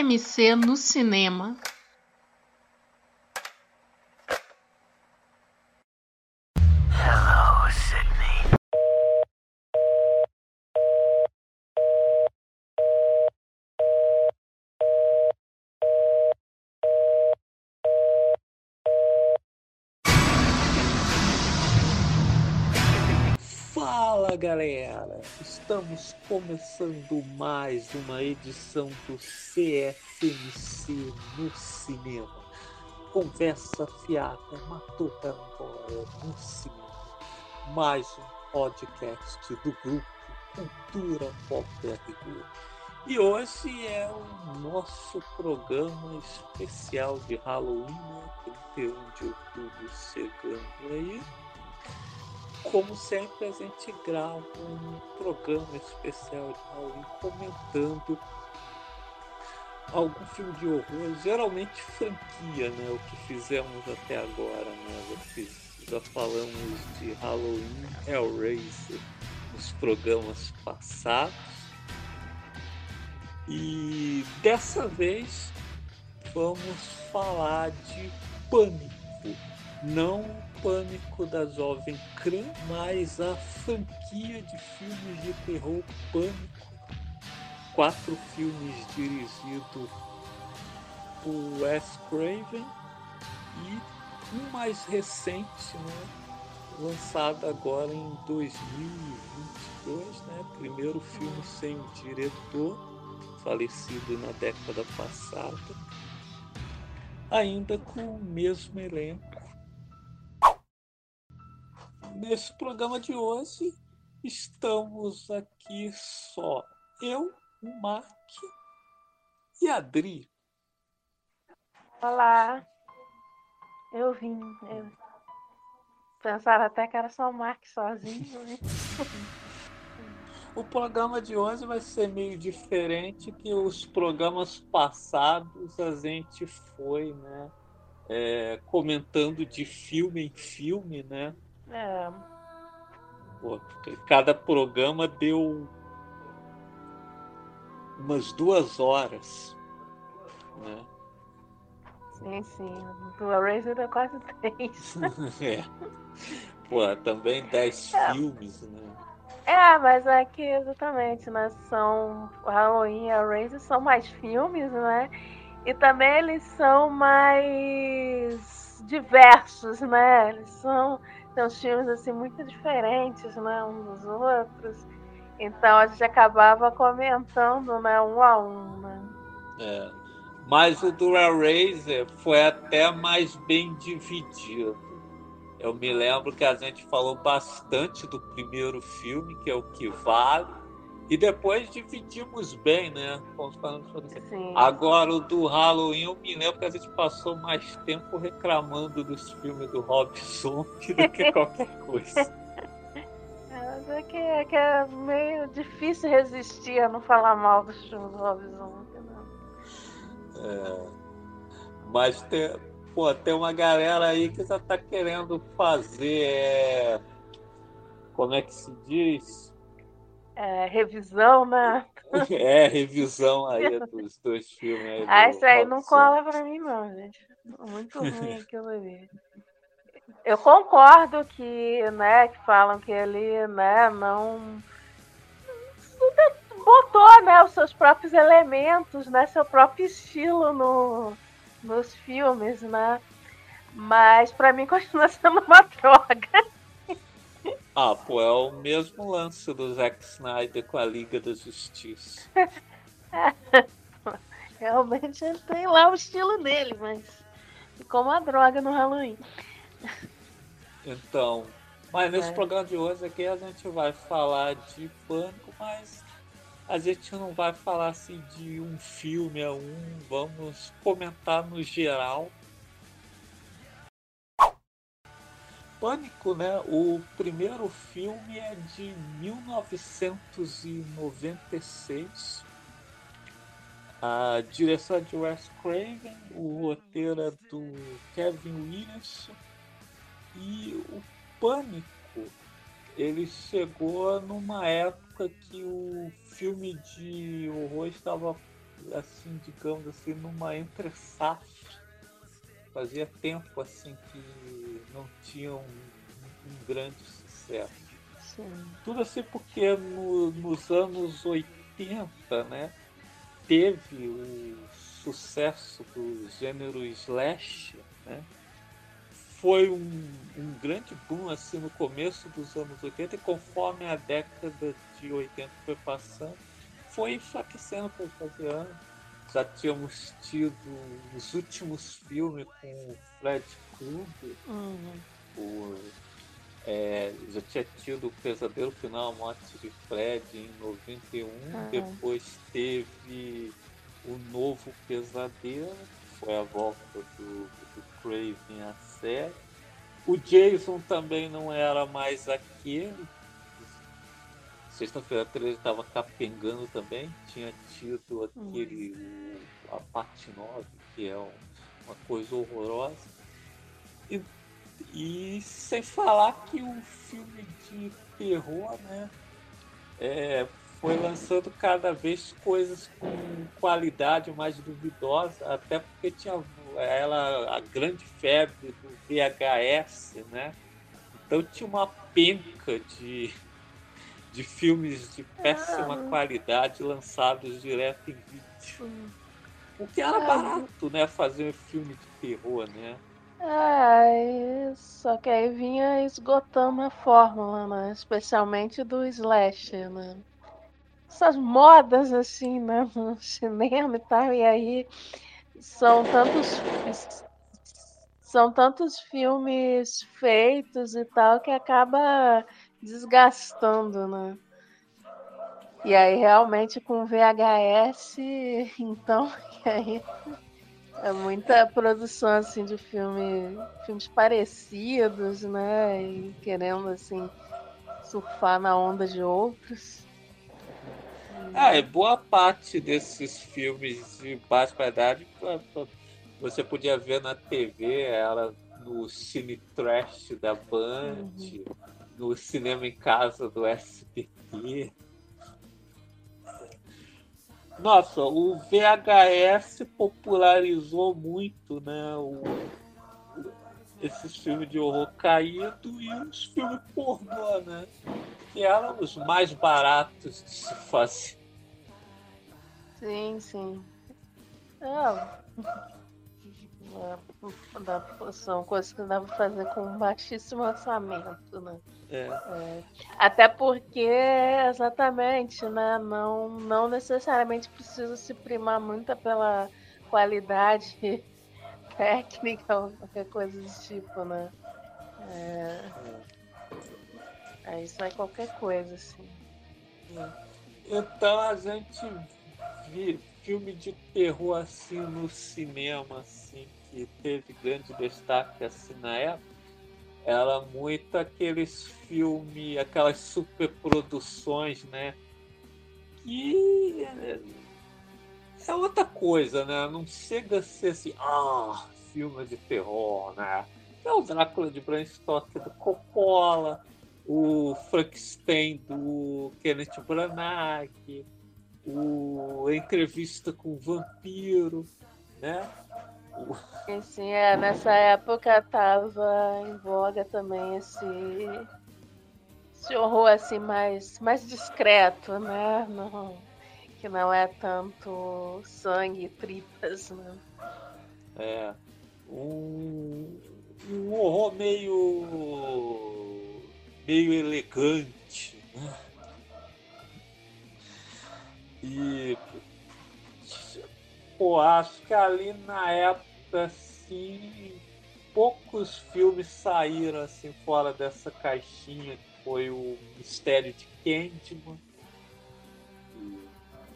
CFMC no cinema. Hello. Fala galera, estamos começando mais uma edição do CFMC no cinema. Conversa fiada, matou embora no cinema. Mais um podcast do grupo Cultura Pop RD. E hoje é o nosso programa especial de Halloween, né? 31 de outubro chegando aí como sempre, a gente grava um programa especial de Halloween comentando algum filme de horror, geralmente franquia, né? O que fizemos até agora, né? Já, fiz, já falamos de Halloween, Hellraiser nos programas passados. E dessa vez vamos falar de Pânico. Não Pânico da Jovem Cran, mas a franquia de filmes de terror Pânico. Quatro filmes dirigidos por Wes Craven e um mais recente, né, lançado agora em 2022, né, primeiro filme sem diretor, falecido na década passada, ainda com o mesmo elenco nesse programa de hoje estamos aqui só eu, o Mark e a Adri. Olá, eu vim. Eu pensava até que era só o Mark sozinho. Né? o programa de hoje vai ser meio diferente que os programas passados a gente foi, né? É, comentando de filme em filme, né? É. Pô, cada programa deu umas duas horas, né? Sim, sim. Do Razer deu quase três. é. Pô, também dez é. filmes, né? É, mas aqui é exatamente, né? São Halloween e a Razer são mais filmes, né? E também eles são mais diversos, né? Eles são uns filmes assim muito diferentes, né, um dos outros. Então a gente acabava comentando, né, um a um, né? É. Mas o do Hellraiser foi até mais bem dividido. Eu me lembro que a gente falou bastante do primeiro filme, que é o que vale, e depois dividimos bem, né? Agora, o do Halloween, eu me lembro que a gente passou mais tempo reclamando dos filmes do Rob Zombie do que qualquer coisa. É que, é que é meio difícil resistir a não falar mal dos filmes do Rob Zombie. Né? É, mas tem, pô, tem uma galera aí que já tá querendo fazer. É, como é que se diz? É, revisão, né? É, revisão aí dos dois filmes. Aí ah, isso aí não cola pra mim, não, gente. Muito ruim aquilo ali. Eu concordo que, né, que falam que ele, né, não botou, né, os seus próprios elementos, né, seu próprio estilo no, nos filmes, né? Mas para mim continua sendo uma droga. Ah, pô, é o mesmo lance do Zack Snyder com a Liga da Justiça. Realmente ele tem lá o estilo dele, mas ficou uma droga no Halloween. Então, mas nesse é. programa de hoje aqui a gente vai falar de pânico, mas a gente não vai falar assim de um filme a um, vamos comentar no geral Pânico, né? O primeiro filme é de 1996. A direção é de Wes Craven, o roteiro é do Kevin Williamson e o Pânico ele chegou numa época que o filme de horror estava assim, digamos assim, numa entre safra. Fazia tempo assim que não tinha um, um grande sucesso. Sim. Tudo assim porque no, nos anos 80, né, teve o sucesso do gênero slash, né? Foi um, um grande boom assim no começo dos anos 80 e conforme a década de 80 foi passando, foi enfraquecendo por fazer anos. Já tínhamos tido os últimos filmes com o Fred Krueger, Uhum. é, já tinha tido o Pesadelo Final, a Morte de Fred em 91, Aham. depois teve o Novo Pesadelo, que foi a volta do, do Craven à série. O Jason também não era mais aquele. Sexta-feira 13 estava capengando também. Tinha tido aquele. o- a parte 9, que é um- uma coisa horrorosa. E, e sem falar que o filme de terror, né? é, foi lançando cada vez coisas com qualidade mais duvidosa, até porque tinha ela a grande febre do VHS, né? Então tinha uma penca de, de filmes de péssima Ah. qualidade lançados direto em vídeo. O que era Ah. barato, né? Fazer um filme de terror, né? É, só que aí vinha esgotando a fórmula, né? Especialmente do slasher, né? Essas modas assim, né? No cinema e tal, e aí são tantos são tantos filmes feitos e tal que acaba desgastando, né? E aí realmente com VHS, então, aí é muita produção assim de filme, filmes parecidos, né? E querendo assim surfar na onda de outros. Ah, e boa parte desses filmes de baixa qualidade você podia ver na TV, era no Cine Trash da Band, no Cinema em Casa do SBT. Nossa, o VHS popularizou muito, né? o- esses filmes de horror caído e os filmes pornô, né? Que eram os mais baratos de se fazer. Sim, sim. É, dá- são coisas que dá pra fazer com baixíssimo orçamento, né? É. Até porque, exatamente, né? Não, não necessariamente precisa se primar muito pela qualidade técnica ou qualquer coisa do tipo, né? É, aí sai qualquer coisa, assim. Então a gente vi filme de terror assim no cinema, assim, que teve grande destaque assim na época. Era muito aqueles filmes, aquelas superproduções, né? Que é- é outra coisa, né? Não chega a ser assim, ah, filme de terror, né? É o Drácula de Bram Stoker do Coppola, o Frankenstein do Kenneth Branagh, o entrevista com o vampiro, né? Sim, é, nessa época tava em voga também esse, esse horror assim mais, mais discreto, né? Não, que não é tanto sangue e tripas, né? É, um, um horror meio meio elegante, né? E pô, acho que ali na época assim poucos filmes saíram assim fora dessa caixinha que foi o Mistério de Candyman,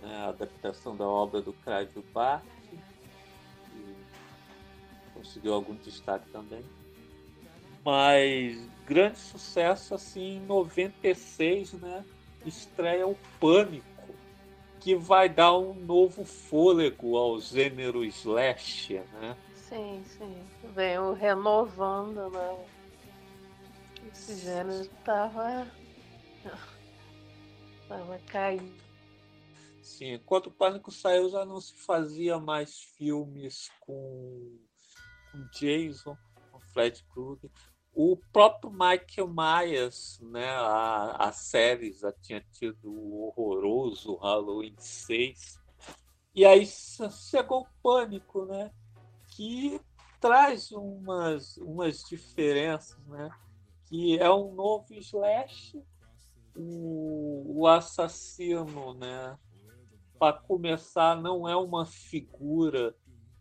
né, a adaptação da obra do Clive que conseguiu algum destaque também. Mas grande sucesso assim em 96, né? Estreia o Pânico, que vai dar um novo fôlego ao gênero slasher, né? Sim, sim. Veio renovando, né? Esse gênero tava. tava caindo. Sim, quando o Pânico saiu já não se fazia mais filmes com, com Jason, com Fred Krueger. O próprio Michael Myers, né, a, a série já tinha tido o horroroso Halloween 6. E aí chegou o Pânico, né, que traz umas, umas diferenças, né, que é um novo slash, o, o assassino, né, para começar, não é uma figura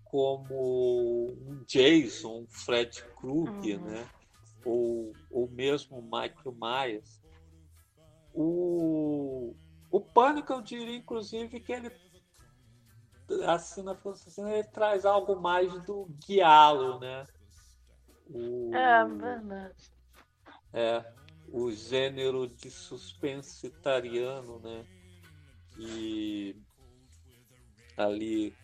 como um Jason, um Fred Krueger, uhum. né? Ou, ou mesmo Michael Myers. O, o Pânico, eu diria, inclusive, que ele assim, na assim, ele traz algo mais do guialo, né? O, é verdade. É, o gênero de suspense italiano, né? Que ali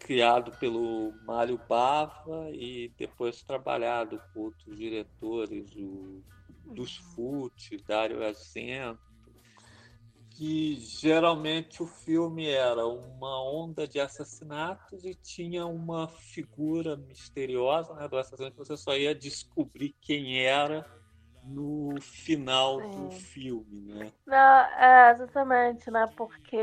criado pelo Mário Bava e depois trabalhado por outros diretores, o dos FUT, Dário Assento, que geralmente o filme era uma onda de assassinatos e tinha uma figura misteriosa né, do assassino que você só ia descobrir quem era no final Sim. do filme, né? Não, é, exatamente, né? Porque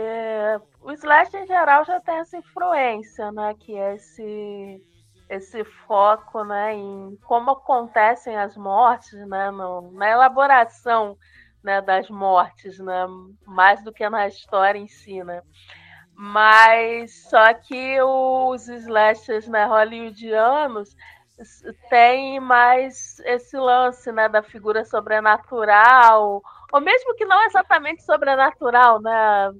o slash em geral já tem essa influência, né? Que é esse, esse foco, né? Em como acontecem as mortes, né? No, na elaboração né, das mortes, né? Mais do que na história em si, né? Mas só que os slashers né, hollywoodianos tem mais esse lance né, da figura sobrenatural, ou mesmo que não exatamente sobrenatural, né?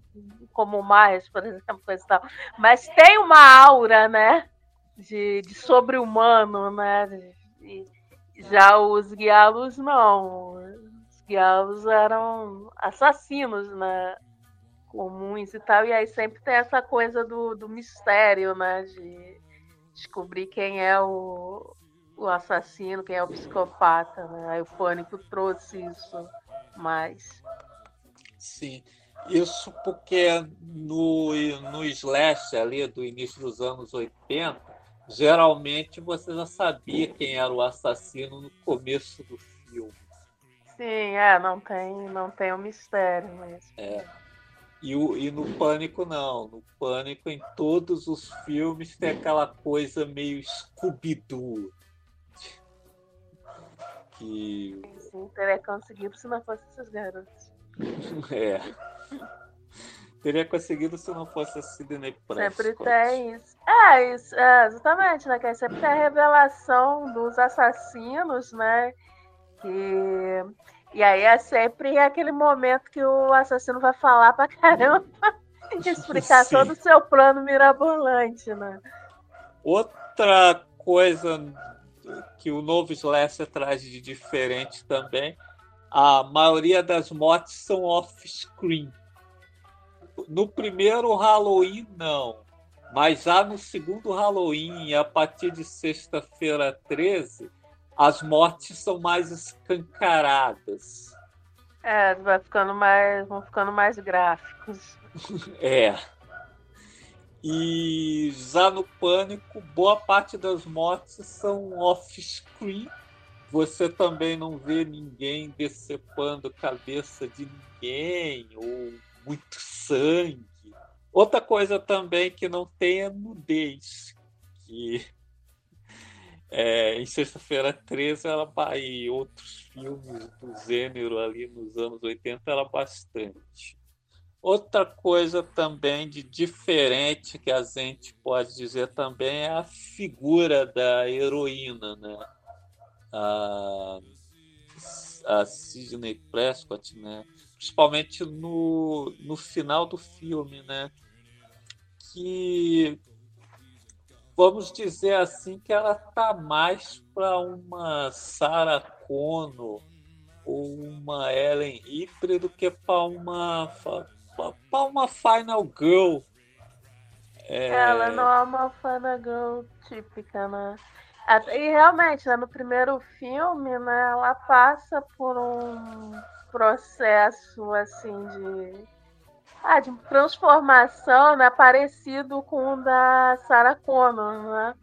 Como mais, por exemplo, coisa e tal. Mas tem uma aura, né? De, de sobre-humano, né? E já os guialos não. Os guialos eram assassinos, né? Comuns e tal. E aí sempre tem essa coisa do, do mistério, né? De, descobrir quem é o, o assassino, quem é o psicopata, né? Aí o pânico trouxe isso mais. Sim. Isso porque no, no Slash ali do início dos anos 80, geralmente você já sabia quem era o assassino no começo do filme. Sim, é, não tem, não tem um mistério mesmo. É. E, o, e no Pânico, não. No Pânico, em todos os filmes, tem aquela coisa meio Scooby-Doo. Que... Sim, teria conseguido se não fosse esses garotos. é. Teria conseguido se não fosse a Sidney Prescott. Sempre tem isso. É, isso, é, exatamente, né? Que sempre tem a revelação dos assassinos, né? Que e aí é sempre aquele momento que o assassino vai falar pra caramba explicar Sim. todo o seu plano mirabolante, né? Outra coisa que o novo Slasher traz de diferente também, a maioria das mortes são off-screen. No primeiro Halloween, não. Mas já no segundo Halloween, a partir de sexta-feira 13, as mortes são mais escancaradas. É, vai ficando mais, vão ficando mais gráficos. é. E já no Pânico, boa parte das mortes são off-screen. Você também não vê ninguém decepando cabeça de ninguém, ou muito sangue. Outra coisa também que não tem é nudez, que é, em Sexta-feira 13 ela, e outros filmes do gênero ali nos anos 80 era bastante. Outra coisa também de diferente que a gente pode dizer também é a figura da heroína, né? A, a Sidney Prescott, né? Principalmente no, no final do filme, né? Que vamos dizer assim que ela tá mais para uma Sarah Connor ou uma Ellen Ripley do que para uma para uma Final Girl. É... Ela não é uma Final Girl típica, né? E realmente, né, no primeiro filme, né, ela passa por um processo assim de ah, de transformação, né, parecido com o da Sarah Connor, né?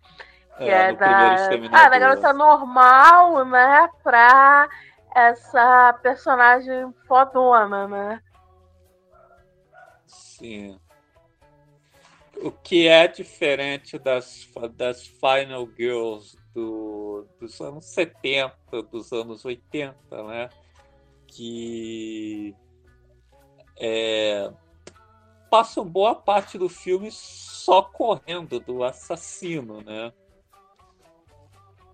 Que é, é da, ah, da garota normal, né, pra essa personagem fodona, né? Sim. O que é diferente das, das Final Girls do, dos anos 70, dos anos 80, né? Que é, passam boa parte do filme só correndo do assassino, né?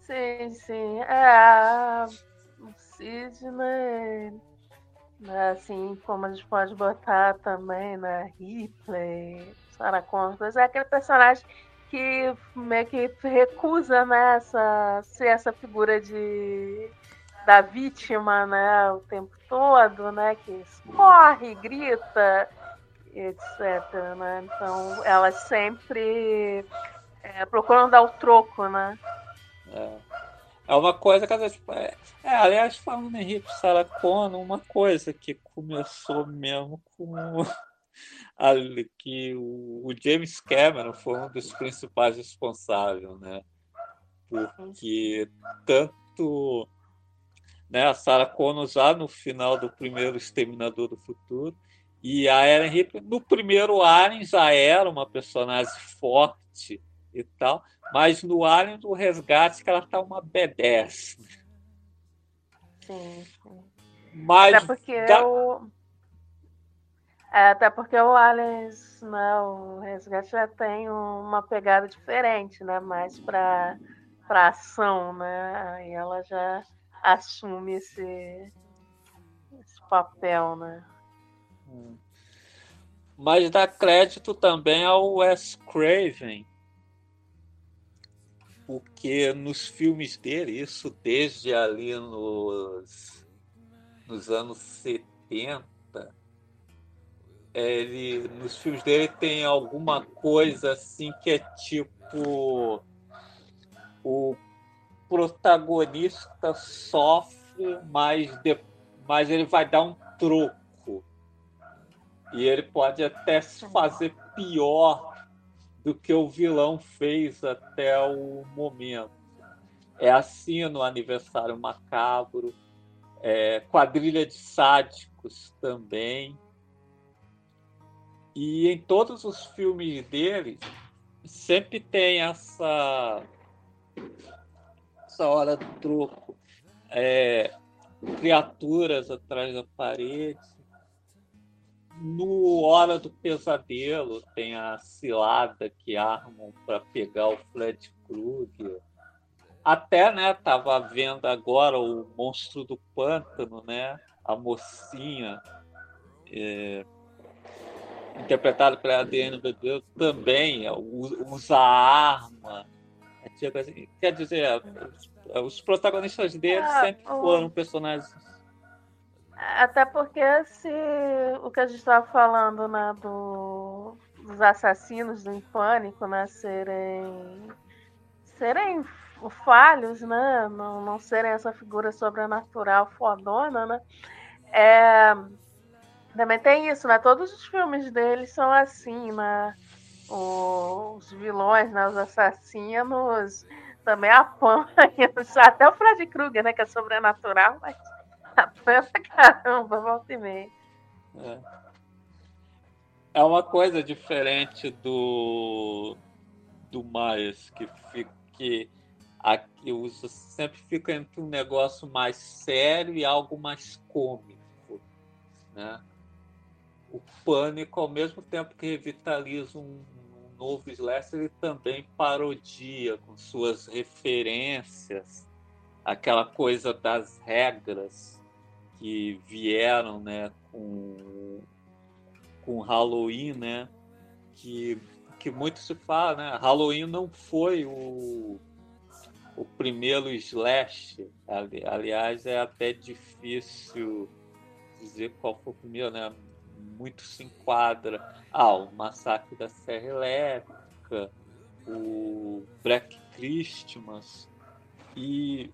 Sim, sim. É, o Sidney, né, assim, como a gente pode botar também na né, Ripley, Sarah Connor, é aquele personagem que meio que recusa né, essa, ser essa figura de da vítima né, o tempo todo, né, que corre, grita, etc. Né? Então elas sempre é, dar o troco, né? É, é uma coisa que vezes. É, é, aliás, falando em Rip Sarah Connor, uma coisa que começou mesmo com. Que o, James Cameron foi um dos principais responsáveis, né? Porque tanto né, a Sarah Connor já no final do primeiro Exterminador do Futuro e a Ellen Ripley no primeiro Alien já era uma personagem forte e tal, mas no Alien do Resgate que ela tá uma B10. Sim, sim. Mas até porque da... o... É, até porque o Aliens, né, o Resgate já tem uma pegada diferente, né? Mais para para ação, né? E ela já assume esse, esse papel, né? Hum. Mas dá crédito também ao Wes Craven, porque nos filmes dele, isso desde ali nos, nos anos 70, ele, nos filmes dele tem alguma coisa assim que é tipo o protagonista sofre, mas, de, mas ele vai dar um troco. E ele pode até se fazer pior do que o vilão fez até o momento. É assim no Aniversário Macabro, é, Quadrilha de Sádicos também. E em todos os filmes dele, sempre tem essa, essa hora do troco. É, criaturas atrás da parede, no Hora do Pesadelo tem a cilada que armam para pegar o Fred Krueger. Até, né, tava vendo agora o Monstro do Pântano, né? A mocinha é, interpretada pela Adriana Bedeu também é, usa arma. É, tipo assim, quer dizer, os protagonistas dele ah, sempre foram personagens até porque se o que a gente estava falando, né, do, dos assassinos do pânico, né, serem serem falhos, né, não, não serem essa figura sobrenatural fodona, né, é, também tem isso, né, todos os filmes deles são assim, né, os vilões, né, os assassinos também apanham, até o Fred Krueger, né, que é sobrenatural, mas Apanha pra caramba, volta e meia. É. é uma coisa diferente do do Myers, que fica que aqui usa sempre fica entre um negócio mais sério e algo mais cômico, né? O pânico, ao mesmo tempo que revitaliza um, um novo slasher, ele também parodia com suas referências, aquela coisa das regras que vieram né, com, com Halloween, né? Que, que muito se fala, né? Halloween não foi o, o primeiro slash. aliás, é até difícil dizer qual foi o primeiro, né? Muito se enquadra. Ah, Massacre da Serra Elétrica, o Black Christmas. E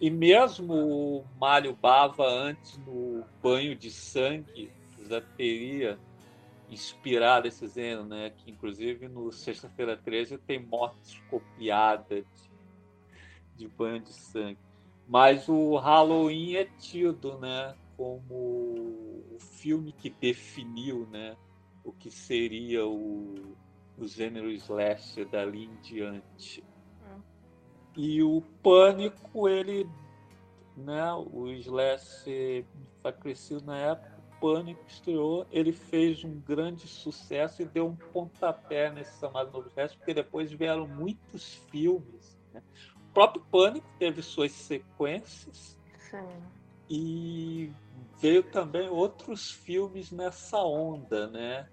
e mesmo o Mário Bava, antes no banho de sangue, já teria inspirado esse gênero, né? Que inclusive no Sexta-feira 13 tem mortes copiadas de, de banho de sangue. Mas o Halloween é tido, né? Como o filme que definiu, né? O que seria o, o gênero slasher dali em diante. Hum. E o Pânico, ele, né? O slasher crescido na época Pânico estreou, ele fez um grande sucesso e deu um pontapé nesse chamado Novo Resto, porque depois vieram muitos filmes. Né? O próprio Pânico teve suas sequências. Sim. E veio também outros filmes nessa onda, né?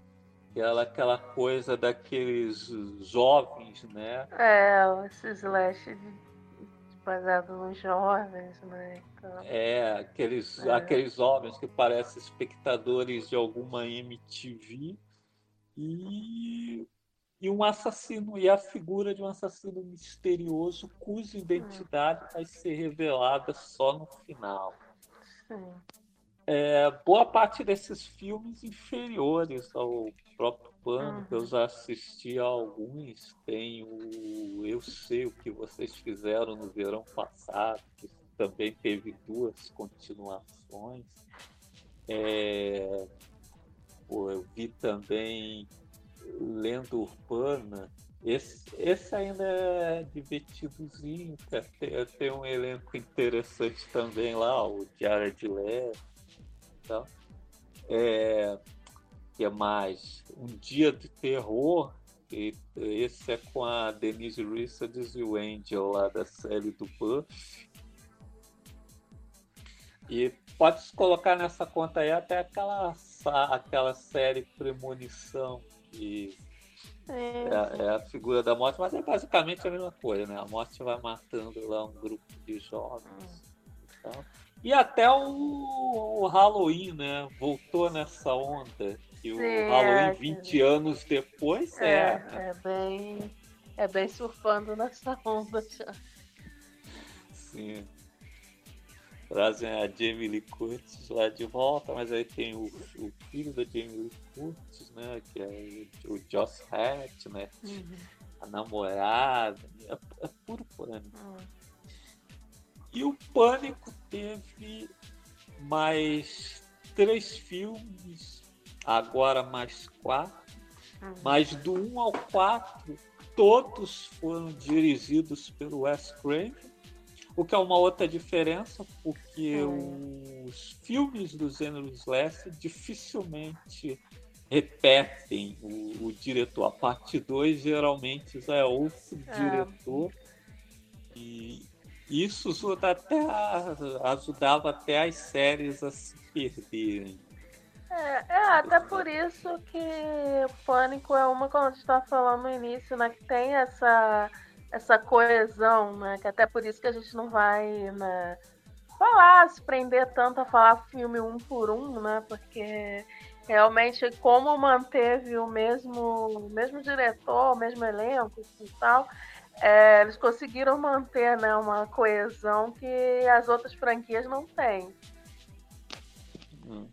Aquela, aquela coisa daqueles jovens, né? É, esses slash de baseado nos jovens, né? Então, é, aqueles, é. aqueles homens que parecem espectadores de alguma MTV e, e um assassino, e a figura de um assassino misterioso cuja identidade vai ser revelada só no final. Sim. É, boa parte desses filmes inferiores ao próprio Pano, uhum. eu já assisti a alguns, tem o Eu Sei O Que Vocês Fizeram no verão passado, que também teve duas continuações. É, eu vi também Lenda Urbana, esse, esse ainda é divertidozinho, tem, tem um elenco interessante também lá, o Diário de Leve. Então, é, que é mais Um Dia de Terror, e esse é com a Denise Richards e o Angel lá da série do Buff. E pode se colocar nessa conta aí até aquela, aquela série Premonição, que é. É, é, a figura da morte, mas é basicamente a mesma coisa, né? A morte vai matando lá um grupo de jovens. Então, e até o, o Halloween, né? Voltou nessa onda. E o Sim, Halloween, é, 20 anos depois, é. É, é bem. É bem surfando nessa onda já. Sim. Trazem a Jamie Lee Curtis lá de volta, mas aí tem o, o filho da Jamie Lee Curtis, né? Que é o Josh Hart, né? Uhum. A namorada. É, é puro pânico. Uhum. E o Pânico teve mais três filmes, agora mais quatro. Uhum. Mas do 1 um ao 4, todos foram dirigidos pelo Wes Craven, o que é uma outra diferença, porque uhum. os filmes do gênero Slash dificilmente repetem o, o, diretor. A parte 2 geralmente já é outro é. diretor. E, isso até ajudava até as séries a se perderem. É, é, até por isso que Pânico é uma, como a gente estava falando no início, né? Que tem essa, essa coesão, né? Que até por isso que a gente não vai né, falar, se prender tanto a falar filme um por um, né? Porque realmente como manteve o mesmo, o mesmo diretor, o mesmo elenco e tal, é, eles conseguiram manter né, uma coesão que as outras franquias não têm. Hum.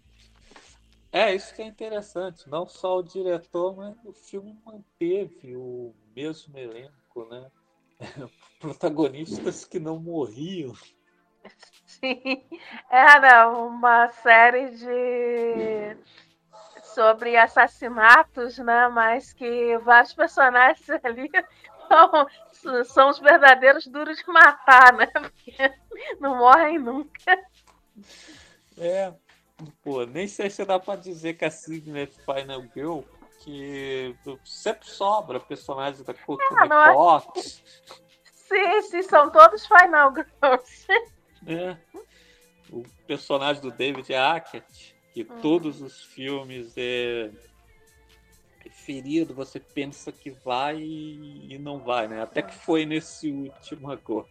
É, isso que é interessante. Não só o diretor, mas o filme manteve o mesmo elenco, né? Protagonistas que não morriam. Sim, era uma série de sobre assassinatos, né? Mas que vários personagens ali são são os verdadeiros duros de matar, né? Porque não morrem nunca. É, pô, nem sei se dá pra dizer que a Signet Final Girl, que sempre sobra personagens da Courtney ah. Sim, sim, são todos Final Girls. É. O personagem do David Hackett, que hum. todos os filmes é ferido, você pensa que vai e não vai, né? Até que foi nesse último agora.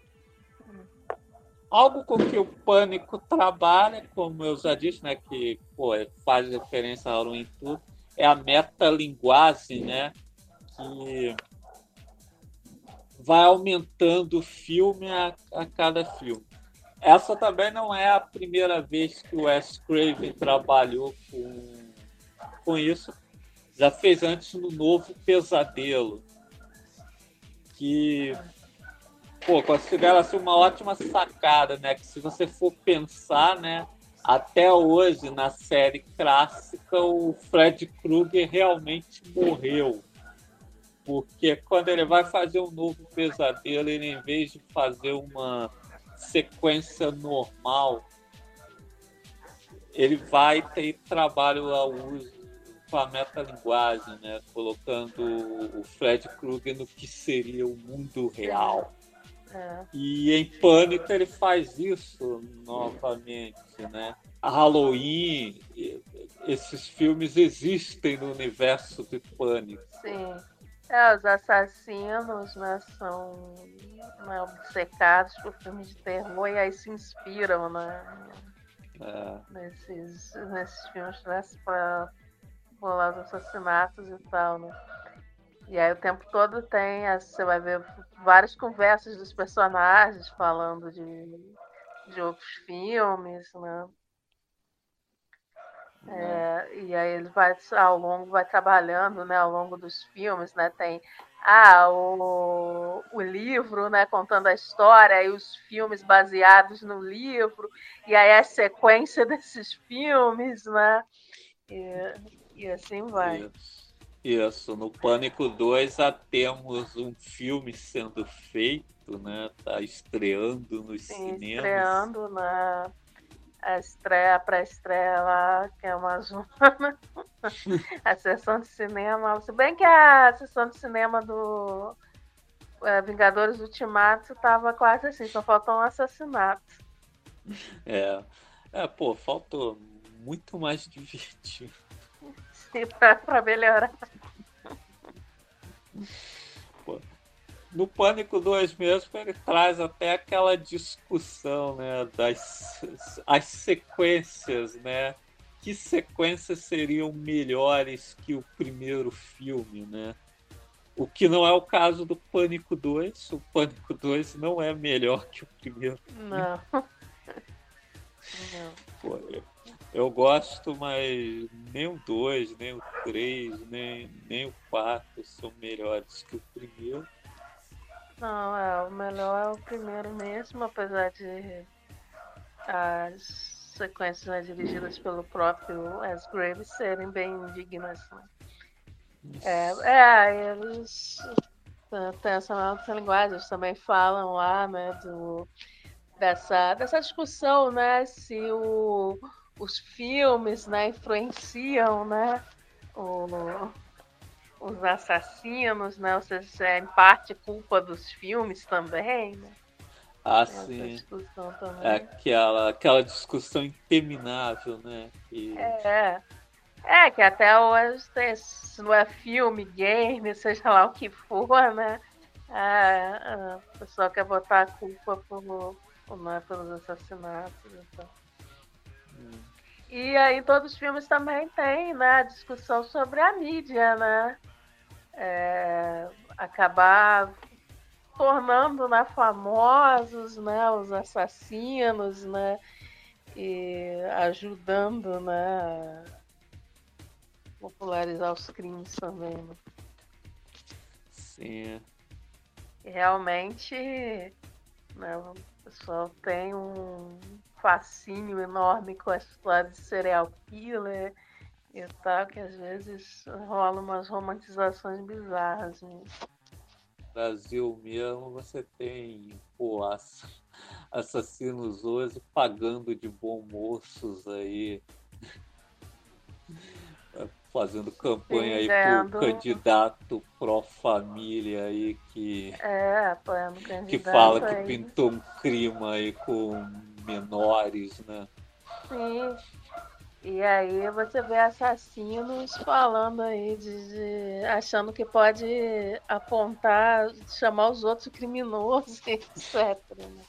Algo com que o Pânico trabalha, como eu já disse, né? Que pô, faz referência ao em tudo, é a metalinguagem, né? Que vai aumentando o filme a, a cada filme. Essa também não é a primeira vez que o Wes Craven trabalhou com, com isso, Já fez antes no Novo Pesadelo. Que pô, considero assim uma ótima sacada, né? Que se você for pensar, né? Até hoje, na série clássica, o Fred Krueger realmente morreu. Porque quando ele vai fazer um novo pesadelo, ele em vez de fazer uma sequência normal, ele vai ter trabalho ao uso com a metalinguagem, né? colocando o Fred Krueger no que seria o mundo real. É. E em Pânico ele faz isso novamente, né? A Halloween, esses filmes existem no universo de Pânico. Sim. É, os assassinos né, são né, obcecados por filmes de terror e aí se inspiram né, é. nesses, nesses filmes né, para rolar os assassinatos e tal. Né? E aí o tempo todo tem, você vai ver várias conversas dos personagens falando de, de outros filmes, né? É, e aí ele vai ao longo vai trabalhando né ao longo dos filmes né tem ah o, o livro né contando a história e os filmes baseados no livro e aí a sequência desses filmes né e, e assim vai Isso. Isso, no Pânico 2 já temos um filme sendo feito, né? Tá estreando nos Sim, cinemas. Estreando na a estreia, pré-estreia lá, que é uma zona. a sessão de cinema. Se bem que a sessão de cinema do é, Vingadores Ultimato estava quase assim, só faltou um assassinato. É. É, pô, faltou muito mais divertido. Pra melhorar. no Pânico 2 mesmo, ele traz até aquela discussão, né, das as sequências, né? Que sequências seriam melhores que o primeiro filme, né? O que não é o caso do Pânico 2. O Pânico 2 não é melhor que o primeiro. Não. não. Pô, eu gosto, mas nem o 2, nem o 3, nem, nem o 4 são melhores que o primeiro. Não, é, o melhor é o primeiro mesmo, apesar de as sequências né, dirigidas pelo próprio As Graves serem bem dignas. Né? É, é, eles têm essa, essa linguagem, eles também falam lá, né, do, dessa, dessa discussão, né, se o os filmes né, influenciam né, o, os assassinos, né? Ou seja, é em parte culpa dos filmes também, né? Ah, sim. É aquela, aquela discussão interminável, né? Que... É. É, que até hoje tem, se não é filme, game, seja lá o que for, né? É, o pessoal quer botar a culpa por, por, né, pelos assassinatos. Então. E aí todos os filmes também tem né, a discussão sobre a mídia, né? É, acabar tornando né, famosos né, os assassinos, né? E ajudando né, a popularizar os crimes também. Né? Sim. E realmente né, o pessoal tem um fascínio enorme com a história de serial killer e tal, que às vezes rola umas romantizações bizarras. Né? Brasil mesmo, você tem pô, assassinos hoje pagando de bom moços aí. Fazendo campanha Sim, aí pro candidato pró-família aí que. É, apoiando candidato. Que fala que pintou um crime aí com menores, né? Sim. E aí você vê assassinos falando aí de, de, achando que pode apontar, chamar os outros criminosos, etc. Né?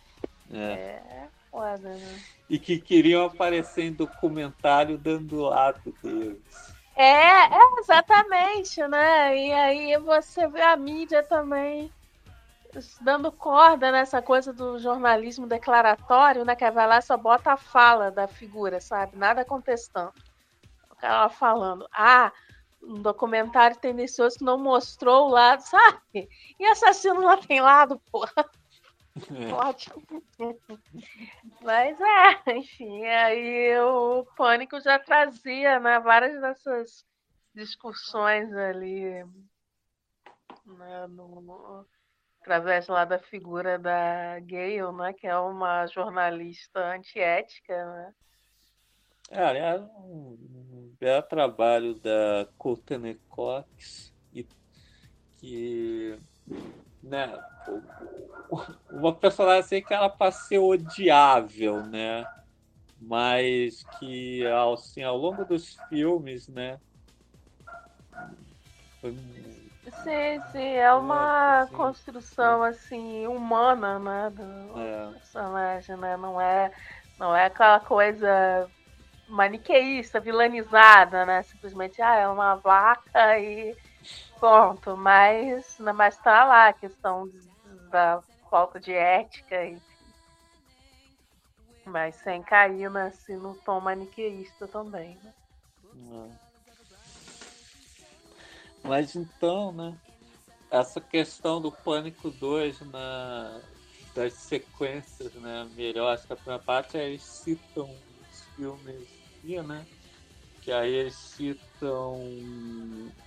É. é foda, né? E que queriam aparecer em documentário dando lado deles. É, é, exatamente, né? E aí você vê a mídia também dando corda nessa coisa do jornalismo declaratório, né? Que vai lá só bota a fala da figura, sabe? Nada contestando. O cara falando, ah, um documentário tendencioso que não mostrou o lado, sabe? E assassino lá tem lado, porra. É. Ótimo. Mas é, enfim, aí o Pânico já trazia né, várias dessas discussões ali né, no, através lá da figura da Gale, né, que é uma jornalista antiética, né? É, aliás, um, belo trabalho da Courtney Cox, e, que né, uma personagem assim que ela para ser odiável, né? Mas que assim, ao longo dos filmes, né? Foi... Sim, sim, é uma assim, construção assim humana, né, do é. personagem, né? Não é, não é aquela coisa maniqueísta, vilanizada, né? Simplesmente, ah, é uma vaca e ponto. Mas, mas tá lá a questão da falta de ética, e Mas sem cair assim, no tom maniqueísta também, né? É. Mas então, né? Essa questão do Pânico 2 na, das sequências né, melhores da primeira parte, eles citam os filmes né? Que aí eles citam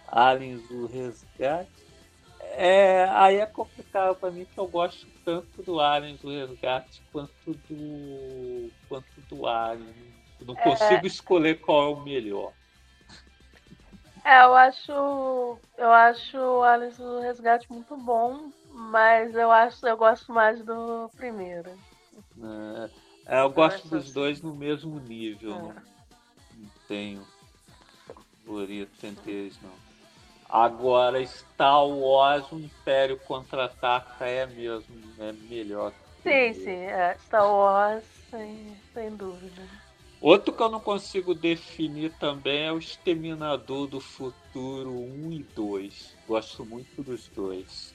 Aliens o Resgate. É, aí é complicado para mim que eu gosto tanto do Aliens o Resgate quanto do quanto do Alien. não é. consigo é... escolher qual é o melhor. É, eu acho eu acho o Aliens o Resgate muito bom, mas eu acho eu gosto mais do primeiro. É, é eu gosto eu dos assim. dois no mesmo nível. É. Não tenho favorito entre eles, não. Agora, Star Wars, o Império Contra-Ataca é mesmo, é melhor. Sim, sim, é. Star Wars, sem, sem dúvida. Outro que eu não consigo definir também é o Exterminador do Futuro 1 e 2. Gosto muito dos dois.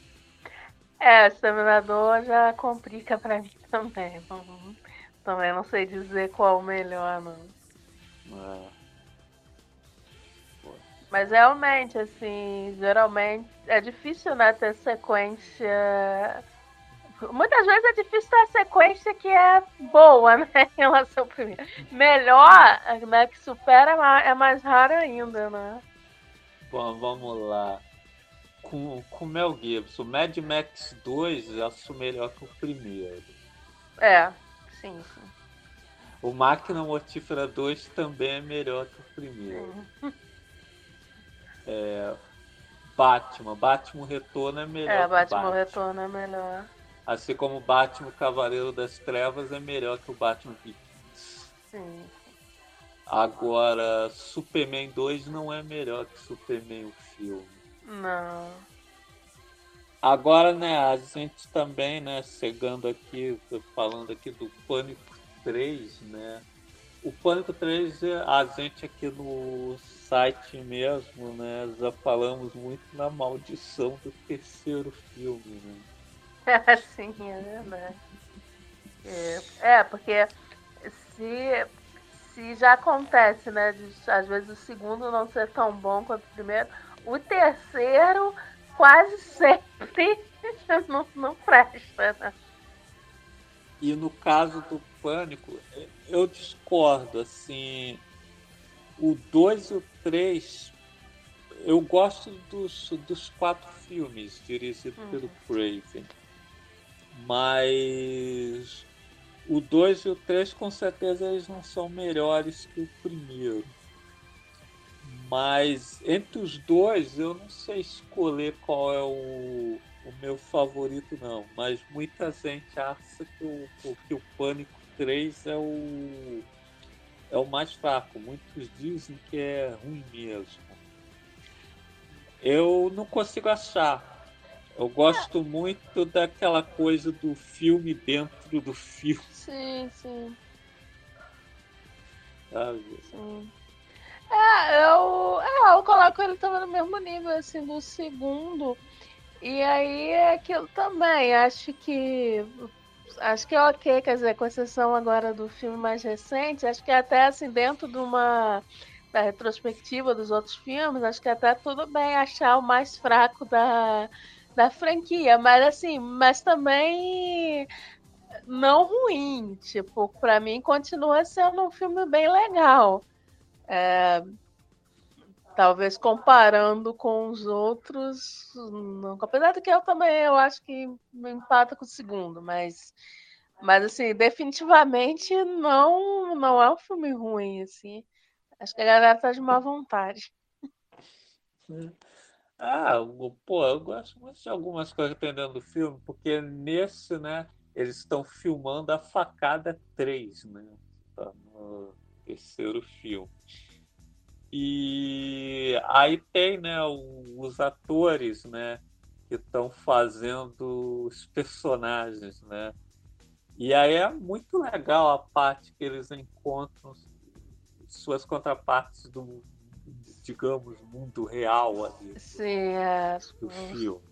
É, o Exterminador já complica pra mim também. Também não sei dizer qual o melhor, não. É. Mas realmente, assim, geralmente é difícil, né, ter sequência. Muitas vezes é difícil ter sequência que é boa, né, em relação ao primeiro. Melhor, né, que supera é mais raro ainda, né? Bom, vamos lá. Com, com Mel Gibson, Mad Max 2 eu acho melhor que o primeiro. É, sim, sim. O Máquina Mortífera 2 também é melhor que o primeiro. Sim. É, Batman. Batman Retorno é melhor. É, Batman, Batman Retorno é melhor. Assim como Batman Cavaleiro das Trevas é melhor que o Batman Begins. Sim. Agora, Superman 2 não é melhor que Superman o filme. Não. Agora, né, a gente também, né, chegando aqui, falando aqui do Pânico 3, né? O Pânico 3, a gente aqui no site mesmo, né? Já falamos muito na maldição do terceiro filme, né? Sim, é verdade. É, é, porque se, se já acontece, né? De, às vezes o segundo não ser tão bom quanto o primeiro, o terceiro quase sempre não, não presta, né? E no caso do Pânico, eu discordo, assim. O 2 e o 3, eu gosto dos, dos quatro filmes dirigidos uhum. pelo Craven. Mas o 2 e o 3 com certeza eles não são melhores que o primeiro. Mas entre os dois eu não sei escolher qual é o, o meu favorito não. Mas muita gente acha que o, que o Pânico 3 é o é o mais fraco. Muitos dizem que é ruim mesmo. Eu não consigo achar. Eu gosto muito daquela coisa do filme dentro do filme. Sim, sim. Sabe? Sim. É, eu, é, eu coloco ele também no mesmo nível assim do segundo. E aí é aquilo também. Acho que acho que é ok, quer dizer, com exceção agora do filme mais recente, acho que até assim, dentro de uma da retrospectiva dos outros filmes, acho que até tudo bem achar o mais fraco da, da franquia, mas assim, mas também não ruim, tipo, para mim continua sendo um filme bem legal. É, talvez comparando com os outros, não, apesar de que eu também eu acho que me empata com o segundo, mas mas assim, definitivamente não não é um filme ruim assim. Acho que a galera tá de má vontade. Ah, pô, eu gosto muito de algumas coisas dependendo do filme, porque nesse, né, eles estão filmando a Facada 3, né? Tá no terceiro filme. E aí tem, né, os atores, né, que estão fazendo os personagens, né? E aí é muito legal a parte que eles encontram suas contrapartes do, digamos, mundo real ali Sim, é. do filme.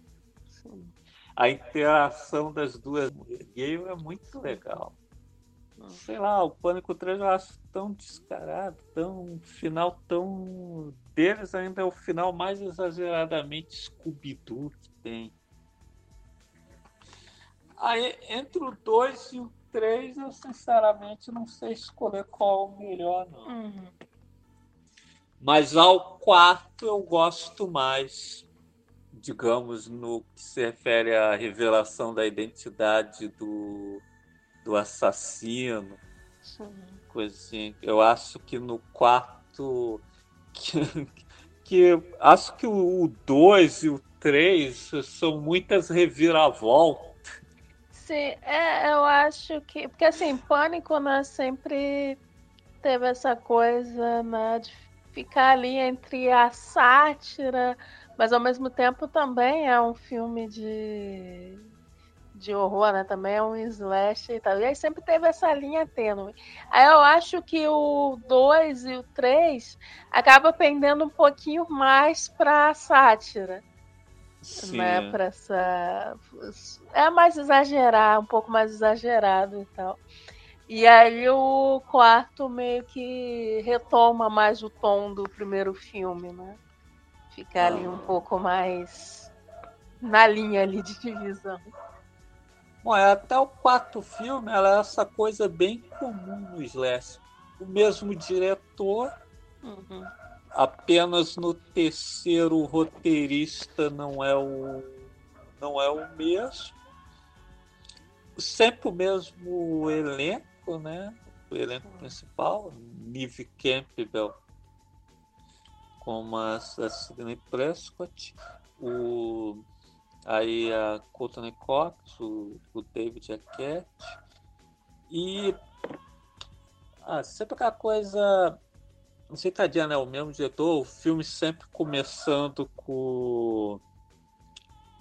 Sim. A interação das duas gays é muito legal. Sei lá, o Pânico 3 eu acho tão descarado, tão final tão deles ainda é o final mais exageradamente scooby que tem. Aí, entre o 2 e o 3, eu sinceramente não sei escolher qual é o melhor, não. Uhum. Mas ao quarto eu gosto mais, digamos, no que se refere à revelação da identidade do, do assassino. Sim. Coisa assim. Eu acho que no quarto. Que, que acho que o 2 e o 3 são muitas reviravoltas Sim, é, eu acho que. Porque assim, Pânico, né, sempre teve essa coisa, né, de ficar ali entre a sátira, mas ao mesmo tempo também é um filme de, de horror, né? Também é um slash e tal. E aí sempre teve essa linha tênue. Aí eu acho que o 2 e o 3 acaba pendendo um pouquinho mais pra sátira. Sim. Né, pra essa. É mais exagerar, um pouco mais exagerado e tal. E aí o quarto meio que retoma mais o tom do primeiro filme, né? Fica ali um ah. pouco mais na linha ali de divisão. Bom, é, até o quarto filme ela é essa coisa bem comum no Slash. O mesmo diretor, uhum. Apenas no terceiro o roteirista não é o não é o mesmo. Sempre o mesmo elenco, né? O elenco principal, Neve Campbell como a, a Sidney Prescott, o aí a Courtney Cox, o, o David Arquette e ah, sempre aquela coisa não sei né? O mesmo diretor, o filme sempre começando com,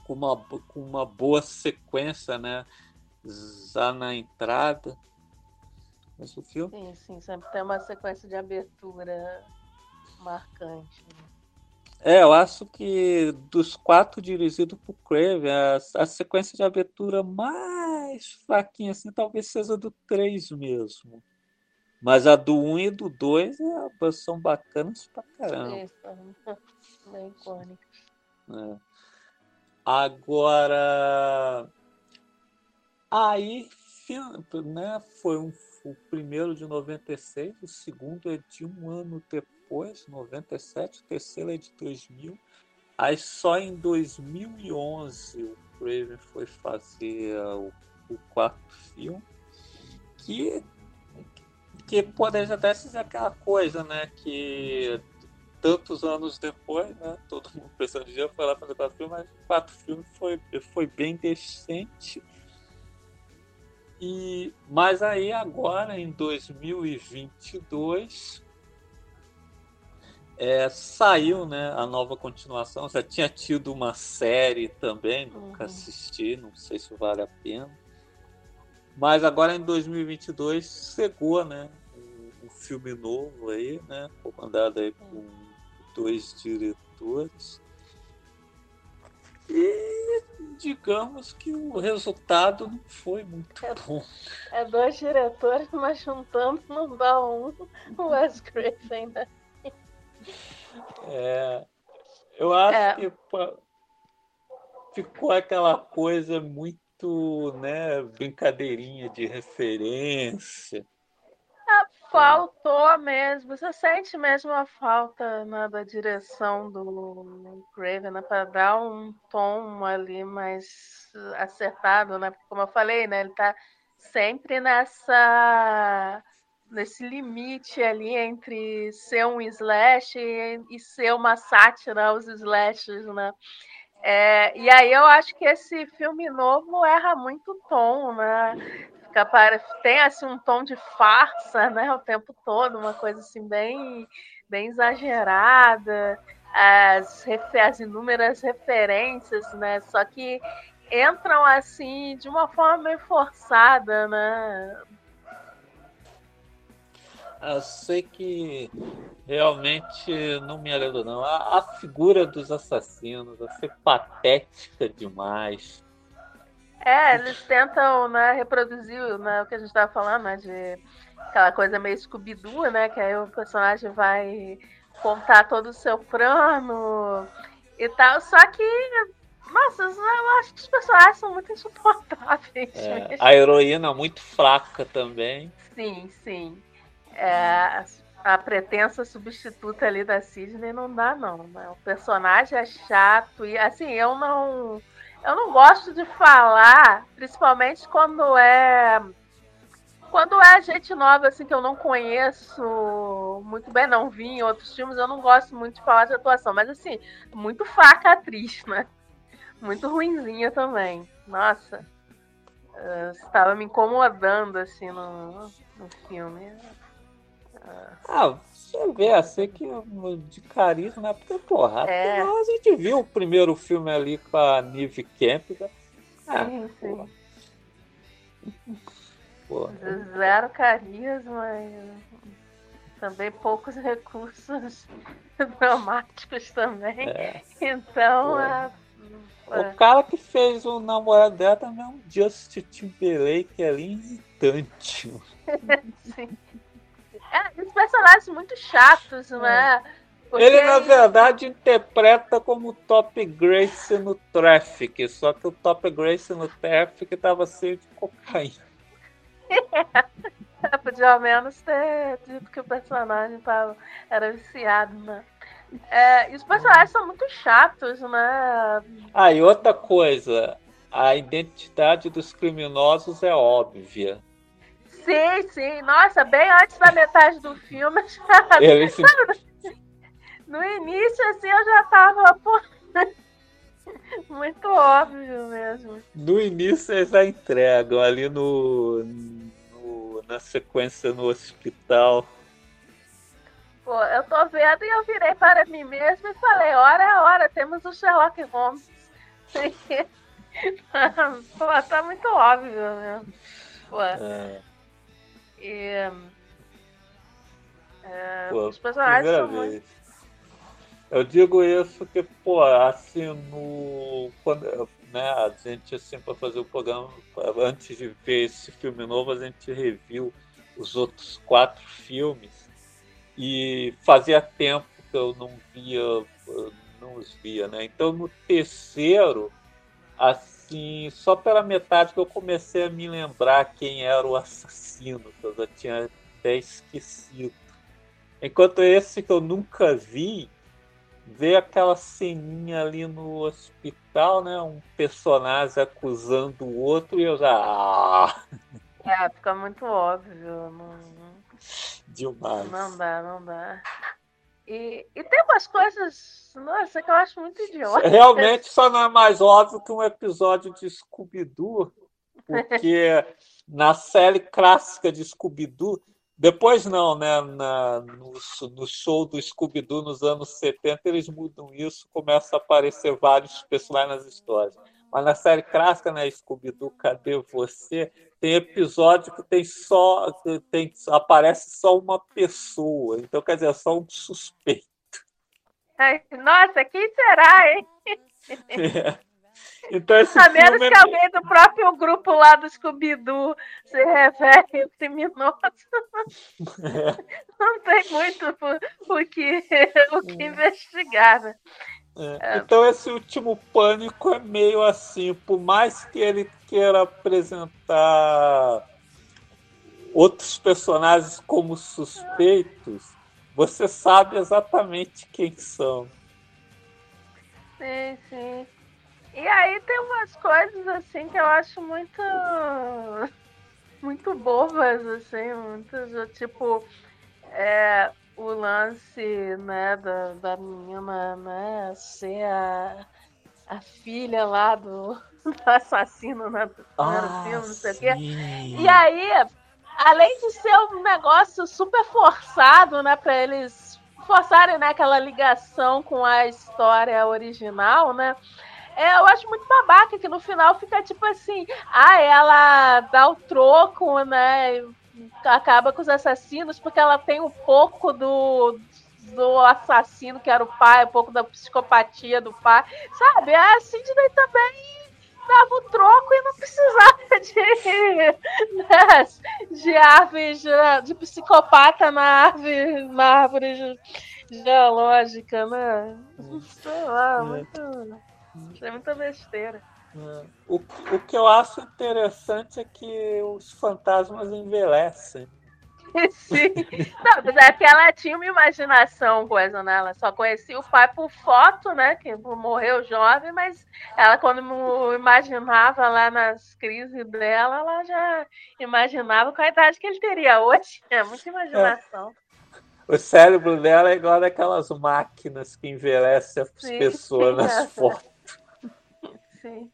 com, uma, com uma boa sequência, né? Já na entrada. Mas o filme. Sim, sim, sempre tem uma sequência de abertura marcante. Né? É, eu acho que dos quatro dirigidos por Craven, a, a sequência de abertura mais fraquinha assim talvez seja do 3 mesmo. Mas a do 1 e do 2 é, são bacanas pra caramba. Isso, bem icônicas. É. Agora. Aí, né, foi um, o primeiro de 96, o segundo é de um ano depois, 97, o terceiro é de 2000. Aí só em 2011 o Craven foi fazer o, o quarto filme, que que poderia até ser aquela coisa, né? Que tantos anos depois, né? Todo mundo pensando em dia foi lá fazer quatro filmes, mas quatro filmes foi, foi bem decente. E, mas aí agora, em 2022, é, saiu né, a nova continuação. Já tinha tido uma série também, nunca uhum. assisti, não sei se vale a pena. Mas agora em 2022 chegou, né? filme novo aí, né? Comandado aí por dois diretores. E digamos que o resultado não foi muito é, bom. É dois diretores, mas juntando não dá um. Wes Craven ainda. É, eu acho é. que ficou aquela coisa muito, né, brincadeirinha de referência. Ah, faltou mesmo. Você sente mesmo a falta né, da direção do Craven né, para dar um tom ali mais acertado, né? Como eu falei, né, ele está sempre nessa nesse limite ali entre ser um slash e, e ser uma sátira aos slashes, né? É, e aí eu acho que esse filme novo erra muito tom, né? Fica, tem assim um tom de farsa, né? O tempo todo, uma coisa assim bem, bem exagerada, as, as inúmeras referências, né? Só que entram assim de uma forma meio forçada, né? Eu sei que realmente não me agrada não. A, a, figura dos assassinos vai ser patética demais. É, eles tentam né, reproduzir né, o que a gente estava falando, né, de aquela coisa meio scooby né? Que aí o personagem vai contar todo o seu plano e tal. Só que nossa, eu acho que os personagens são muito insuportáveis. É, a heroína muito fraca também. Sim, sim. É, a pretensa substituta ali da Sidney não dá, não. Né? O personagem é chato e assim, eu não. Eu não gosto de falar, principalmente quando é. Quando é gente nova, assim, que eu não conheço muito bem, não vi em outros filmes, eu não gosto muito de falar de atuação. Mas, assim, muito fraca a atriz, né? Muito ruinzinha também. Nossa. Estava me incomodando, assim, no, no filme. Ah, você vê assim que de carisma, né? Porque, porra, é. a gente viu o primeiro filme ali com a Nive Camp. Né? Ah, sim, sim. Porra. Zero carisma e também poucos recursos dramáticos também. É. Então, a, o cara que fez o namorado dela também é um Justin Timberlake ali irritante. Sim. É, os personagens muito chatos, né? Porque... Ele, na verdade, interpreta como Top Grace no Traffic, só que o Top Grace no Traffic estava cheio de cocaína. É, podia ao menos ter dito que o personagem tava, era viciado, né? É, e os personagens são muito chatos, né? Ah, e outra coisa, a identidade dos criminosos é óbvia. Sim, sim. Nossa, bem antes da metade do filme. Se... No início, assim, eu já tava. Pô... Muito óbvio mesmo. No início eles já entregam ali no, no, na sequência no hospital. Pô, eu tô vendo e eu virei para mim mesmo e falei, hora é hora, temos o Sherlock Holmes. Pô, tá muito óbvio mesmo. Pô. É. E, é, pô, os personagens são muito... Eu digo isso que, pô, assim, no. Quando, né, a gente, assim, para fazer o programa, antes de ver esse filme novo, a gente reviu os outros quatro filmes e fazia tempo que eu não via, não os via, né? Então, no terceiro, assim, assim, só pela metade que eu comecei a me lembrar quem era o assassino, que eu já tinha até esquecido. Enquanto esse que eu nunca vi, ver aquela ceninha ali no hospital, né? Um personagem acusando o outro e eu já. Ah! É, fica muito óbvio. Não... Demais. Não dá, não dá. E, e tem umas coisas, nossa, que eu acho muito idiota. Realmente só não é mais óbvio que um episódio de Scooby-Doo, porque na série clássica de Scooby-Doo, depois não, né? Na, no, no show do Scooby-Doo nos anos 70, eles mudam isso, começam a aparecer vários personagens nas histórias. Mas na série clássica, né, Scooby-Doo, Cadê Você? Tem episódio que tem só tem, aparece só uma pessoa. Então, quer dizer, é só um suspeito. Ai, nossa, quem será, hein? É. Então, esse a menos é... que alguém do próprio grupo lá do Scooby-Doo se revele criminoso. É. Não tem muito o que, o que investigar, né? É. Então esse último pânico é meio assim, por mais que ele queira apresentar outros personagens como suspeitos, você sabe exatamente quem são. Sim, sim. E aí tem umas coisas assim que eu acho muito muito bobas, assim, muito tipo é, o lance né, da, da menina né, ser a, a filha lá do, do assassino né, do primeiro ah, filme, não sei o quê. E aí, além de ser um negócio super forçado, né, para eles forçarem né, aquela ligação com a história original, né? É, eu acho muito babaca que no final fica tipo assim, ah, ela dá o troco, né? Acaba com os assassinos porque ela tem um pouco do, do assassino que era o pai, um pouco da psicopatia do pai. Sabe? A Sidney também dava o troco e não precisava de, de árvores de, psicopata na árvore, na árvore geológica, né? Sei lá, é. muito. É muita besteira. O, o que eu acho interessante é que os fantasmas envelhecem. Sim. Não, mas é que ela tinha uma imaginação coisa, né? Ela só conhecia o pai por foto, né? Que morreu jovem, mas ela, quando imaginava lá nas crises dela, ela já imaginava com a idade que ele teria hoje. É muita imaginação. É. O cérebro dela é igual daquelas máquinas que envelhecem as sim, pessoas sim, nas é. fotos. Sim.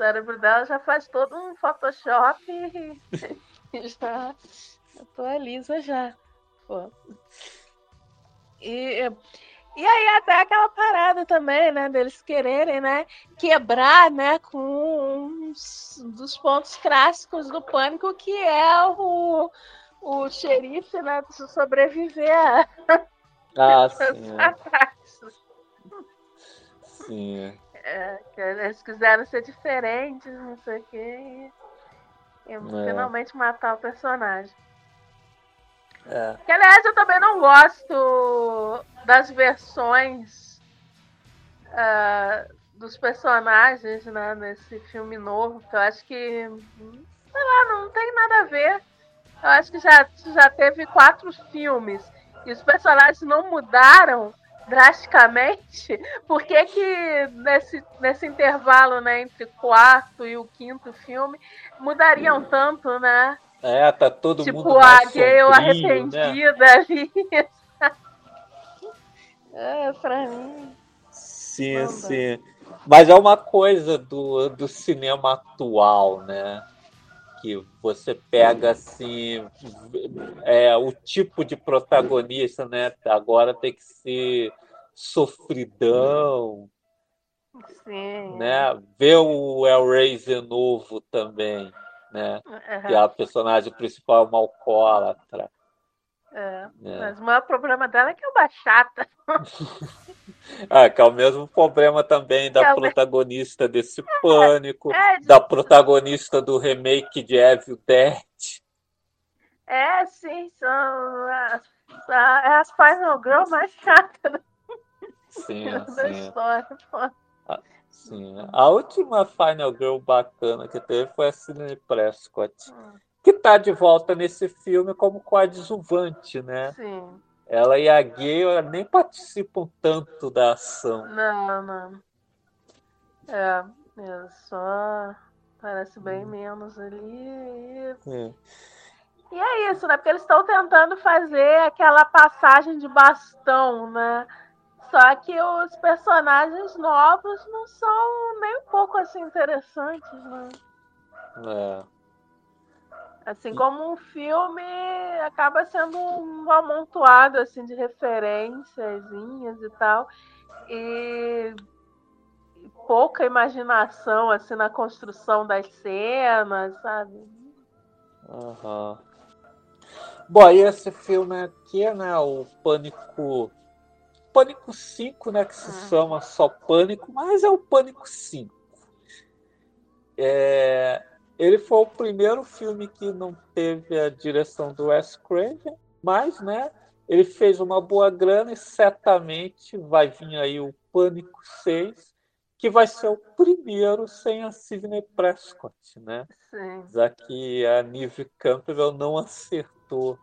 Cérebro dela já faz todo um Photoshop e já atualiza já. Pô. E, e aí até aquela parada também, né, deles quererem, né, quebrar, né, com um dos pontos clássicos do pânico, que é o, o xerife, né, sobreviver a ah, sim. ataques. Sim. É, eles quiseram ser diferentes, não sei o quê. E, e é. finalmente matar o personagem. É. Que, aliás, eu também não gosto das versões uh, dos personagens né, nesse filme novo, que eu acho que, sei lá, não tem nada a ver. Eu acho que já, já teve quatro filmes e os personagens não mudaram drasticamente, por que que nesse, nesse intervalo né, entre o quarto e o quinto filme mudariam tanto, né? É, tá todo tipo, mundo a gay arrependida né? ali. é, pra mim. Sim, sim. Mas é uma coisa do, do cinema atual, né? que você pega assim é, o tipo de protagonista, né? Agora tem que ser sofridão, Sim. né? Ver o Hellraiser novo também, né? Uhum. Que a personagem principal é uma alcoólatra. É, é. Mas o maior problema dela é que é uma chata. ah, que é o mesmo problema também da é protagonista desse Pânico, é, é, da protagonista do remake de Evil Dead. É, sim, são as, as Final Girl mais chatas sim, sim. história. Ah, sim. A última Final Girl bacana que teve foi a Sidney Prescott. Hum que está de volta nesse filme como coadjuvante, né? Sim. Ela e a Gay nem participam tanto da ação. Não, não. É, é só parece bem hum. menos ali. E é isso, né? Porque eles estão tentando fazer aquela passagem de bastão, né? Só que os personagens novos não são nem um pouco assim interessantes, né? É. Assim como um filme acaba sendo um amontoado assim de referências e tal. E pouca imaginação assim na construção das cenas, sabe? Uhum. Bom, e esse filme aqui, né, o Pânico Pânico 5, né, que se uhum. chama só Pânico, mas é o Pânico 5. É, ele foi o primeiro filme que não teve a direção do Wes Craven, mas, né, ele fez uma boa grana e certamente vai vir aí o Pânico 6, que vai ser o primeiro sem a Sidney Prescott, né? Sim. Já que a Neve Campbell não acertou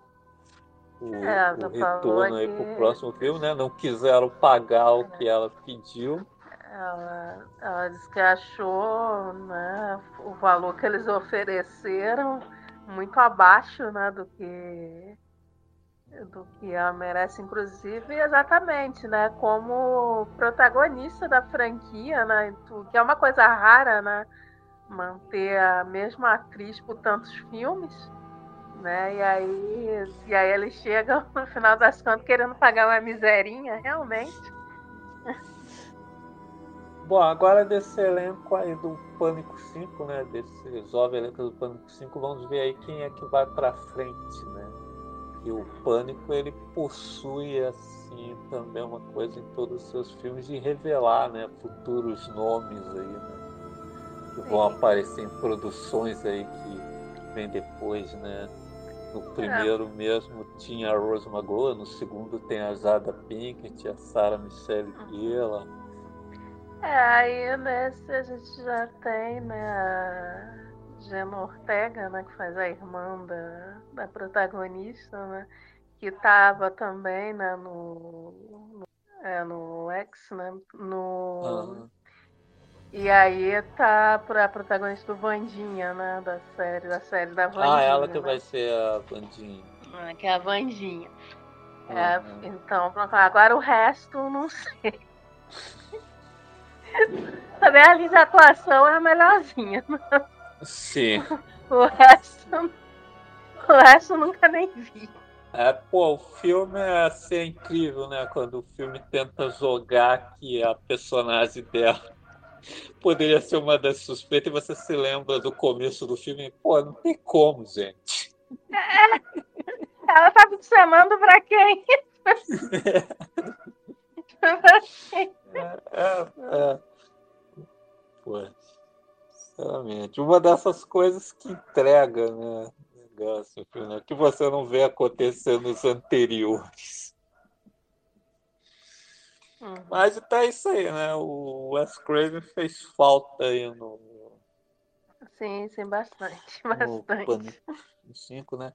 o, é, o retorno aí para o próximo filme, né? Não quiseram pagar o que ela pediu. Ela, ela disse que achou né, o valor que eles ofereceram muito abaixo né, do que do que ela merece, inclusive, exatamente, né? Como protagonista da franquia, né? Que é uma coisa rara, né? Manter a mesma atriz por tantos filmes, né? E aí, e aí eles chegam no final das contas querendo pagar uma miserinha, realmente. Bom, agora desse elenco aí do Pânico 5, né? Desse jovem elenco do Pânico 5, vamos ver aí quem é que vai para frente, né? que o Pânico ele possui assim também uma coisa em todos os seus filmes de revelar, né, futuros nomes aí, né, que vão Sim. aparecer em produções aí que vem depois, né. No primeiro é. mesmo tinha a Rose Magoa, no segundo tem a Zada Pinkett, a Sarah Michelle uhum. Gellar. É, aí nesse a gente já tem, né, Gemma Ortega, né, que faz a irmã da, da protagonista, né, que estava também né, no, no, é, no X, né, no... E aí tá a protagonista do Vandinha, né, da série, da série da Vandinha. Ah, ela que né? vai ser a Vandinha. Ah, que é a Vandinha. Uhum. É, então, agora o resto não sei. Também a Liz atuação é a melhorzinha. Né? Sim. o resto. O resto nunca nem vi. É, pô, o filme é assim, incrível, né? Quando o filme tenta jogar que a personagem dela poderia ser uma das suspeitas e você se lembra do começo do filme. Pô, não tem como, gente. É. Ela tá me chamando pra quem? É, é, é. Pô. Exatamente. Uma dessas coisas que entrega, né? Negócio, né? que você não vê acontecer nos anteriores. Uhum. Mas tá isso aí, né? O Wes Craven fez falta aí no. Sim, sim, bastante. Bastante. No 5, né?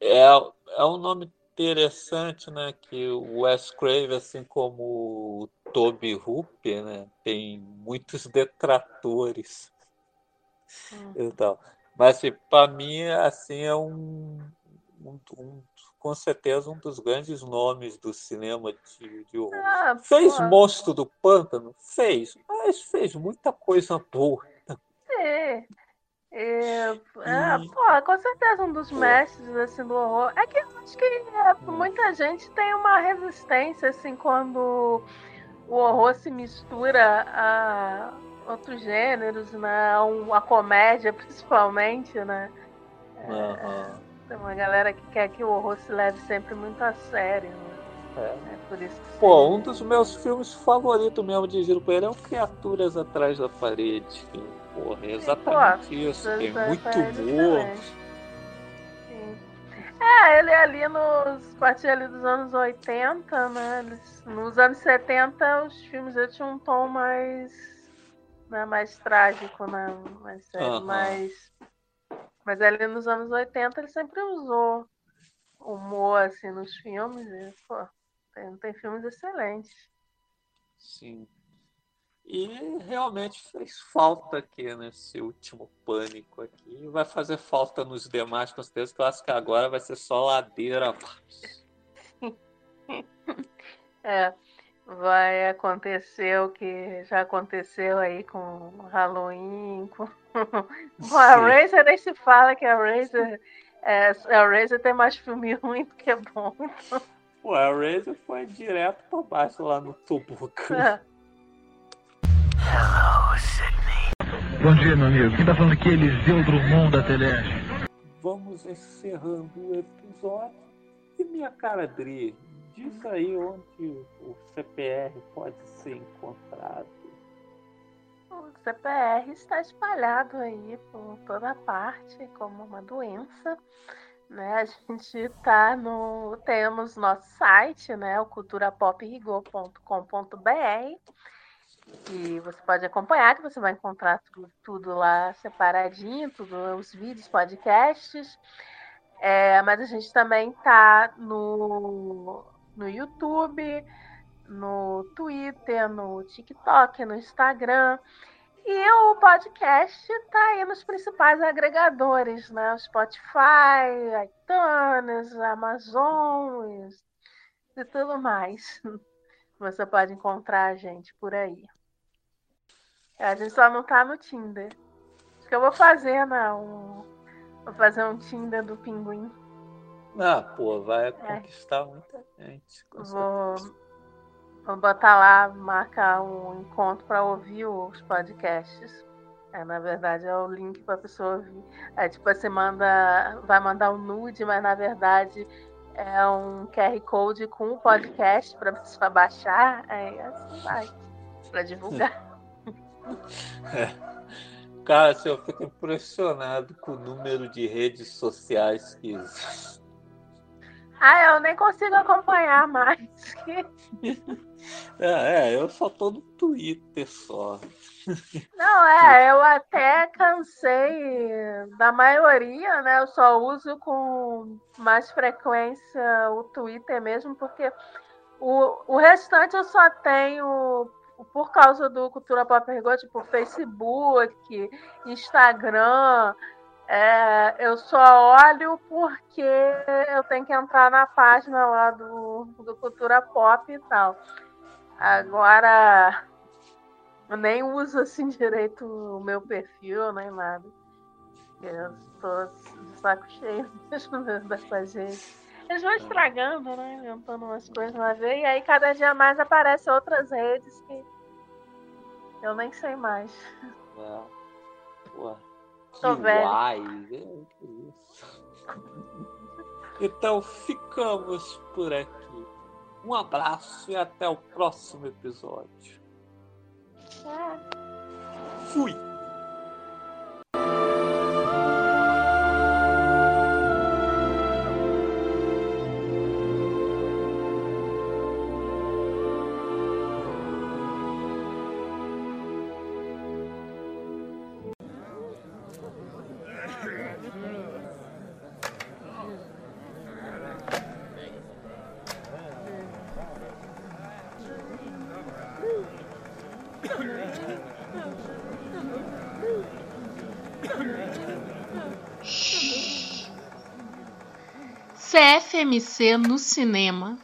É, é um nome interessante, né? Que o Wes Craven, assim como o Toby Hooper, né? Tem muitos detratores Hum. Então, mas assim, para mim, assim, é um, um, um, com certeza um dos grandes nomes do cinema de, de horror. Ah, fez pô. Monstro do Pântano? Fez, mas fez muita coisa boa. É. É, é, pô, com certeza um dos mestres assim, do horror. É que eu acho que é, hum. muita gente tem uma resistência assim quando o horror se mistura a, outros gêneros, né? A comédia, principalmente, né? Uhum. Tem uma galera que quer que o horror se leve sempre muito a sério. Né? É. é por isso que Pô, um dos meus filmes favoritos mesmo de Giro Poeira é o Criaturas Atrás da Parede. Porra, é exatamente Pô, isso. Tem muito humor. É, ele é ali nos. A partir ali dos anos 80, né? Nos anos 70 os filmes já tinham um tom mais né, mais trágico, né? Mais sério, uhum. mas, mas ali nos anos 80 ele sempre usou humor assim nos filmes. E, pô, tem, tem filmes excelentes. Sim. E realmente fez falta aqui nesse último pânico aqui. Vai fazer falta nos demais, com certeza, que eu acho que agora vai ser só ladeira abaixo. é vai acontecer o que já aconteceu aí com Halloween, com, com a Razer nem se fala que a Razer é, a Razer tem mais filme ruim do que bom. Pô, a Razer foi direto pra baixo lá no tubo. É. Hello, Sydney. Bom dia, meu amigo. Quem tá falando aqui é Eliseu Drummond da Telege. Vamos encerrando o episódio. E minha cara Dri, diz aí onde o CPR pode ser encontrado. O CPR está espalhado aí por toda parte como uma doença. Né? A gente tá no. Temos nosso site, né? O culturapoprigor.com.br. E você pode acompanhar, que você vai encontrar tudo, tudo lá separadinho, tudo, os vídeos, podcasts. É, mas a gente também tá no, no YouTube, no Twitter, no TikTok, no Instagram. E o podcast está aí nos principais agregadores, né? Spotify, iTunes, Amazon e tudo mais. Você pode encontrar a gente por aí. A gente só não tá no Tinder. Acho que eu vou fazer, né? Um... Vou fazer um Tinder do pinguim. Ah, pô, vai é. conquistar muita gente. Vou, vou botar lá, marcar um encontro para ouvir os podcasts. É, na verdade, é o link para pessoa ouvir. É tipo, você manda, vai mandar um nude, mas na verdade é um QR Code com o podcast para pessoa baixar. É assim vai, para divulgar. É. Cara, eu fico impressionado com o número de redes sociais que existem. Ah, eu nem consigo acompanhar mais. é, é, eu só tô no Twitter só. Não, é, eu até cansei da maioria, né? Eu só uso com mais frequência o Twitter mesmo, porque o, o restante eu só tenho por causa do Cultura Pop Rigor, tipo Facebook, Instagram. É, eu só olho porque eu tenho que entrar na página lá do, do Cultura Pop e tal. Agora, eu nem uso assim direito o meu perfil, nem nada. Eu estou de saco cheio mesmo dessa gente. Eles vão estragando, né? Inventando umas coisas lá ver. E aí cada dia mais aparecem outras redes que eu nem sei mais. É. Pô, Tô velho. Então ficamos por aqui. Um abraço e até o próximo episódio. Fui! CFMC no cinema.